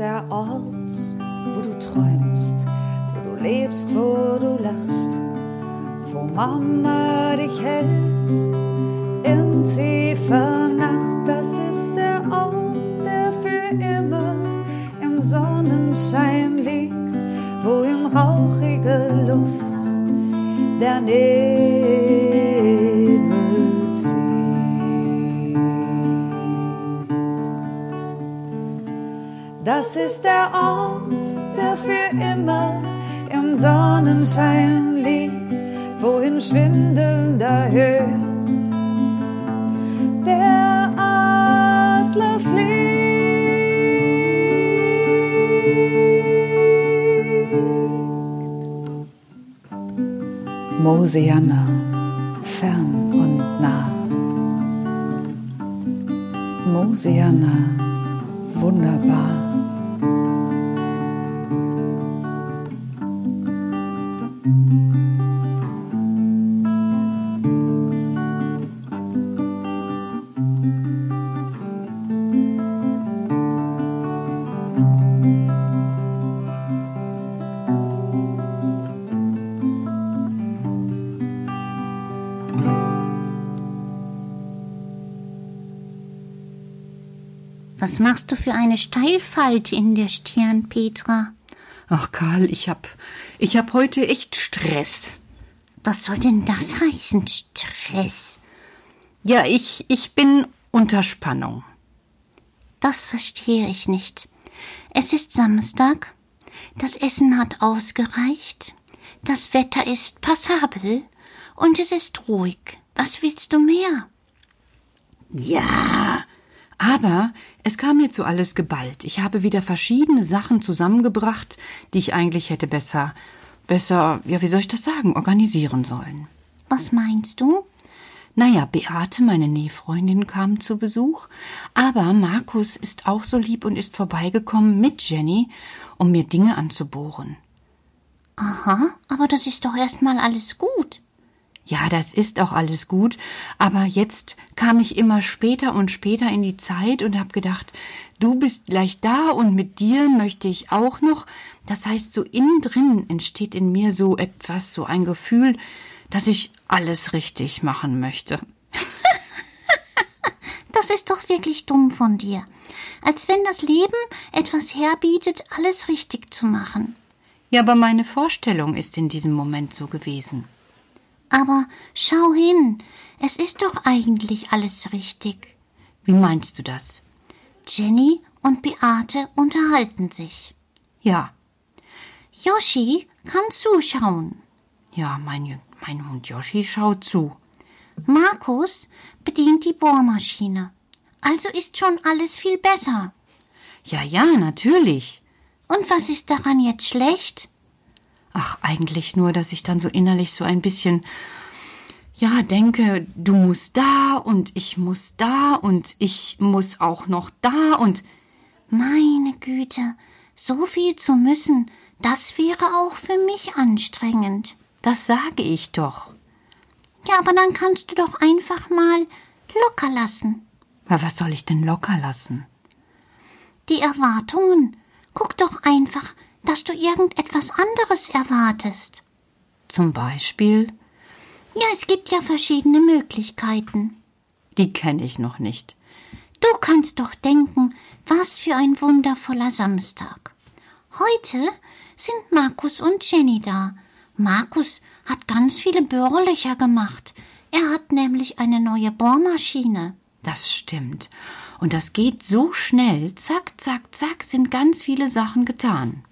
Der Ort, wo du träumst, wo du lebst, wo du lachst, wo Mama dich hält in tiefer Nacht. Sonnenschein liegt, wo in schwindelnder Höhe der Adler fliegt. Mosiana, fern und nah. Mosiana, wunderbar. Was machst du für eine Steilfalte in der Stirn, Petra? Ach, Karl, ich hab, ich hab heute echt Stress. Was soll denn das heißen, Stress? Ja, ich, ich bin unter Spannung. Das verstehe ich nicht. Es ist Samstag, das Essen hat ausgereicht, das Wetter ist passabel und es ist ruhig. Was willst du mehr? Ja, aber es kam mir zu alles geballt. Ich habe wieder verschiedene Sachen zusammengebracht, die ich eigentlich hätte besser, besser, ja, wie soll ich das sagen, organisieren sollen. Was meinst du? Naja, Beate, meine Nähfreundin, kam zu Besuch, aber Markus ist auch so lieb und ist vorbeigekommen mit Jenny, um mir Dinge anzubohren. Aha, aber das ist doch erstmal alles gut. Ja, das ist auch alles gut, aber jetzt kam ich immer später und später in die Zeit und hab gedacht, du bist gleich da und mit dir möchte ich auch noch. Das heißt, so innen drin entsteht in mir so etwas, so ein Gefühl, dass ich alles richtig machen möchte. Das ist doch wirklich dumm von dir. Als wenn das Leben etwas herbietet, alles richtig zu machen. Ja, aber meine Vorstellung ist in diesem Moment so gewesen. Aber schau hin, es ist doch eigentlich alles richtig. Wie meinst du das? Jenny und Beate unterhalten sich. Ja, Yoshi kann zuschauen. ja, mein, mein Hund Yoshi schaut zu. Markus bedient die Bohrmaschine. Also ist schon alles viel besser. Ja, ja, natürlich. Und was ist daran jetzt schlecht? Ach, eigentlich nur, dass ich dann so innerlich so ein bisschen, ja, denke, du musst da und ich muss da und ich muss auch noch da und Meine Güte, so viel zu müssen, das wäre auch für mich anstrengend. das sage ich doch. Ja, aber dann kannst du doch einfach mal locker lassen. Aber was soll ich denn locker lassen? Die Erwartungen. Guck doch einfach, dass du irgendetwas anderes erwartest. Zum Beispiel, Ja, es gibt ja verschiedene Möglichkeiten. die kenne ich noch nicht. Du kannst doch denken, was für ein wundervoller Samstag. Heute sind Markus und Jenny da. Markus hat ganz viele Bohrlöcher gemacht. Er hat nämlich eine neue Bohrmaschine. Das stimmt. Und das geht so schnell. Zack, zack, zack sind ganz viele Sachen getan.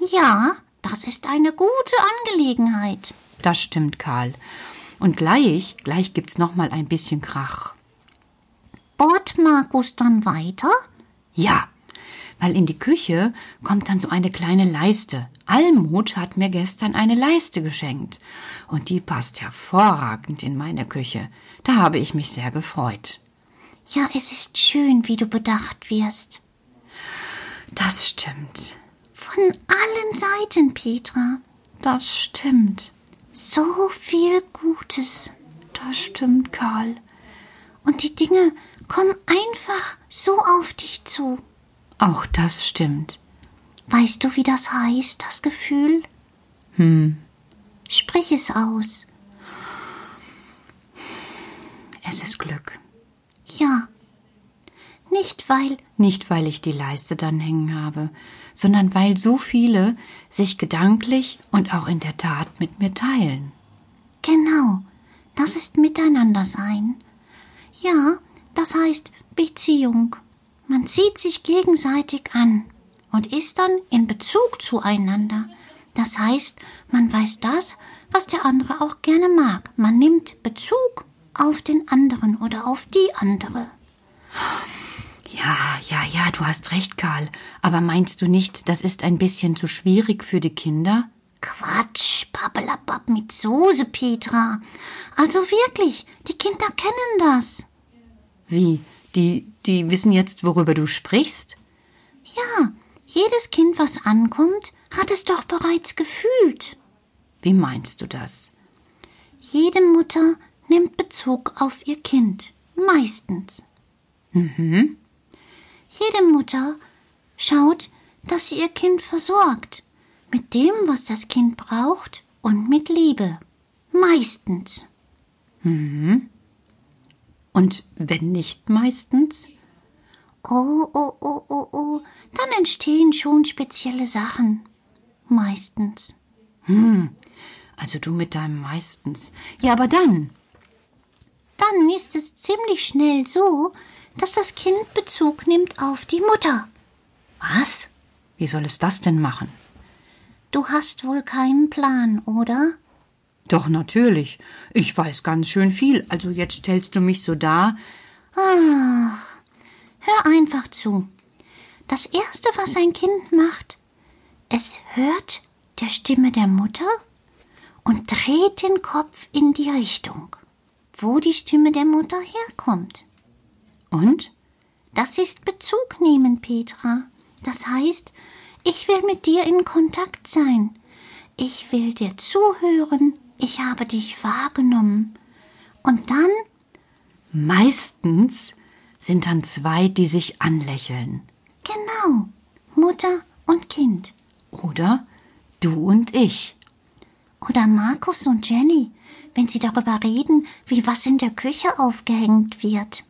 Ja, das ist eine gute Angelegenheit. Das stimmt, Karl. Und gleich, gleich gibt's noch mal ein bisschen Krach. Bohrt Markus dann weiter? Ja, weil in die Küche kommt dann so eine kleine Leiste. Almut hat mir gestern eine Leiste geschenkt. Und die passt hervorragend in meine Küche. Da habe ich mich sehr gefreut. Ja, es ist schön, wie du bedacht wirst. Das stimmt. Von allen Seiten, Petra. Das stimmt. So viel Gutes. Das stimmt, Karl. Und die Dinge kommen einfach so auf dich zu. Auch das stimmt. Weißt du, wie das heißt, das Gefühl? Hm. Sprich es aus. Es ist Glück. Ja. Nicht weil. Nicht weil ich die Leiste dann hängen habe, sondern weil so viele sich gedanklich und auch in der Tat mit mir teilen. Genau. Das ist Miteinander sein. Ja, das heißt Beziehung. Man zieht sich gegenseitig an und ist dann in Bezug zueinander. Das heißt, man weiß das, was der andere auch gerne mag. Man nimmt Bezug auf den anderen oder auf die andere. Ja, ja, ja, du hast recht, Karl. Aber meinst du nicht, das ist ein bisschen zu schwierig für die Kinder? Quatsch, Pappelapapp mit Soße, Petra. Also wirklich, die Kinder kennen das. Wie? Die, die wissen jetzt, worüber du sprichst? Ja, jedes Kind, was ankommt, hat es doch bereits gefühlt. Wie meinst du das? Jede Mutter nimmt Bezug auf ihr Kind, meistens. Mhm. Jede Mutter schaut, dass sie ihr Kind versorgt, mit dem, was das Kind braucht und mit Liebe, meistens. Mhm. Und wenn nicht meistens? Oh, oh, oh, oh, oh, dann entstehen schon spezielle Sachen. Meistens. Hm, also du mit deinem meistens. Ja, aber dann? Dann ist es ziemlich schnell so, dass das Kind Bezug nimmt auf die Mutter. Was? Wie soll es das denn machen? Du hast wohl keinen Plan, oder? Doch natürlich. Ich weiß ganz schön viel, also jetzt stellst du mich so dar. Ach, hör einfach zu. Das erste, was ein Kind macht, es hört der Stimme der Mutter und dreht den Kopf in die Richtung, wo die Stimme der Mutter herkommt. Und? Das ist Bezug nehmen, Petra. Das heißt, ich will mit dir in Kontakt sein. Ich will dir zuhören. Ich habe dich wahrgenommen. Und dann? Meistens sind dann zwei, die sich anlächeln. Genau. Mutter und Kind. Oder du und ich. Oder Markus und Jenny, wenn sie darüber reden, wie was in der Küche aufgehängt wird.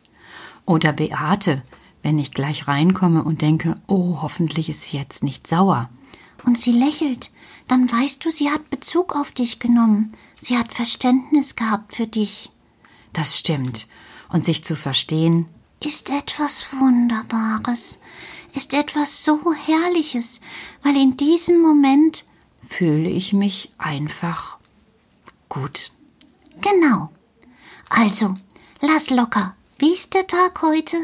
Oder Beate, wenn ich gleich reinkomme und denke, oh, hoffentlich ist sie jetzt nicht sauer. Und sie lächelt, dann weißt du, sie hat Bezug auf dich genommen. Sie hat Verständnis gehabt für dich. Das stimmt. Und sich zu verstehen, ist etwas Wunderbares, ist etwas so Herrliches, weil in diesem Moment fühle ich mich einfach gut. Genau. Also, lass locker. Wie ist der Tag heute?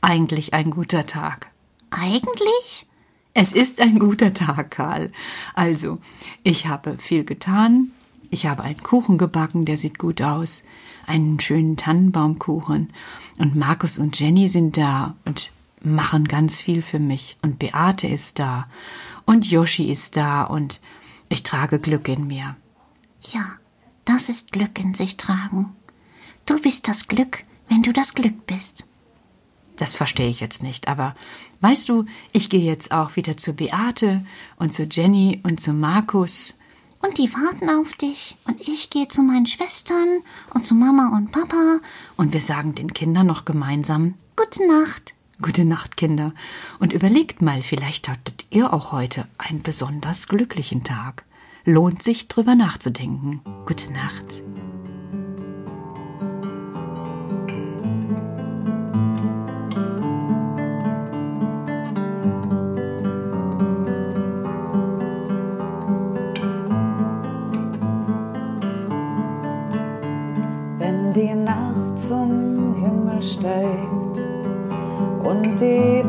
Eigentlich ein guter Tag. Eigentlich? Es ist ein guter Tag, Karl. Also, ich habe viel getan. Ich habe einen Kuchen gebacken, der sieht gut aus. Einen schönen Tannenbaumkuchen. Und Markus und Jenny sind da und machen ganz viel für mich. Und Beate ist da. Und Yoshi ist da. Und ich trage Glück in mir. Ja, das ist Glück in sich tragen. Du bist das Glück, wenn du das Glück bist. Das verstehe ich jetzt nicht, aber weißt du, ich gehe jetzt auch wieder zu Beate und zu Jenny und zu Markus. Und die warten auf dich. Und ich gehe zu meinen Schwestern und zu Mama und Papa. Und wir sagen den Kindern noch gemeinsam Gute Nacht. Gute Nacht, Kinder. Und überlegt mal, vielleicht hattet ihr auch heute einen besonders glücklichen Tag. Lohnt sich drüber nachzudenken. Gute Nacht.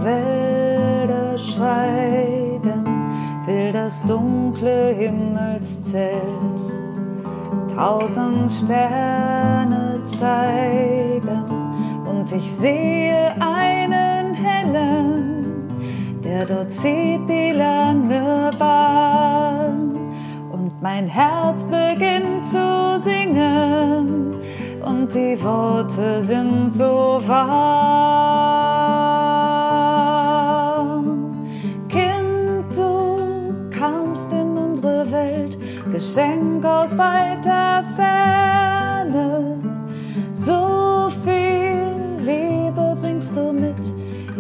Wälder schweigen, will das dunkle Himmelszelt tausend Sterne zeigen und ich sehe einen hellen, der dort zieht die lange Bahn und mein Herz beginnt zu singen und die Worte sind so warm. Geschenk aus weiter Ferne. So viel Liebe bringst du mit,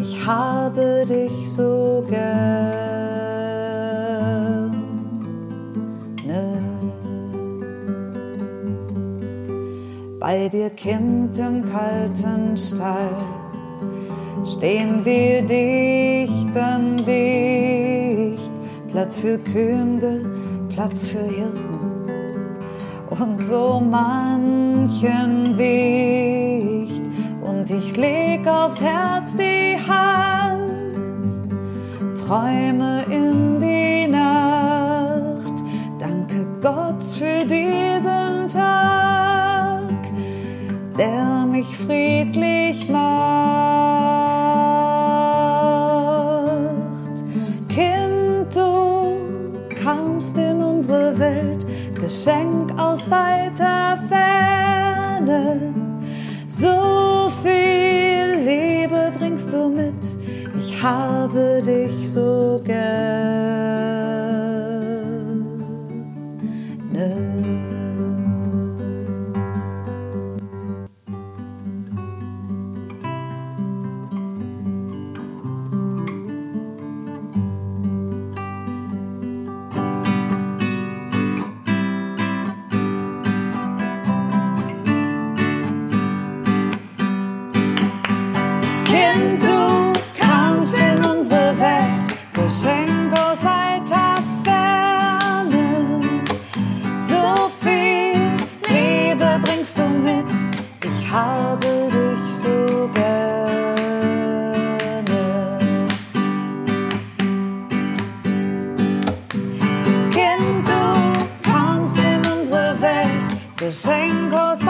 ich habe dich so gerne. Bei dir, Kind, im kalten Stall stehen wir dicht an dicht. Platz für Könige, Platz für Hirten und so manchen Wicht. Und ich leg aufs Herz die Hand, träume in die Nacht. Danke Gott für diesen Tag, der mich friedlich macht. Geschenk aus weiter Ferne. So viel Liebe bringst du mit, ich habe dich so gerne. sing clothes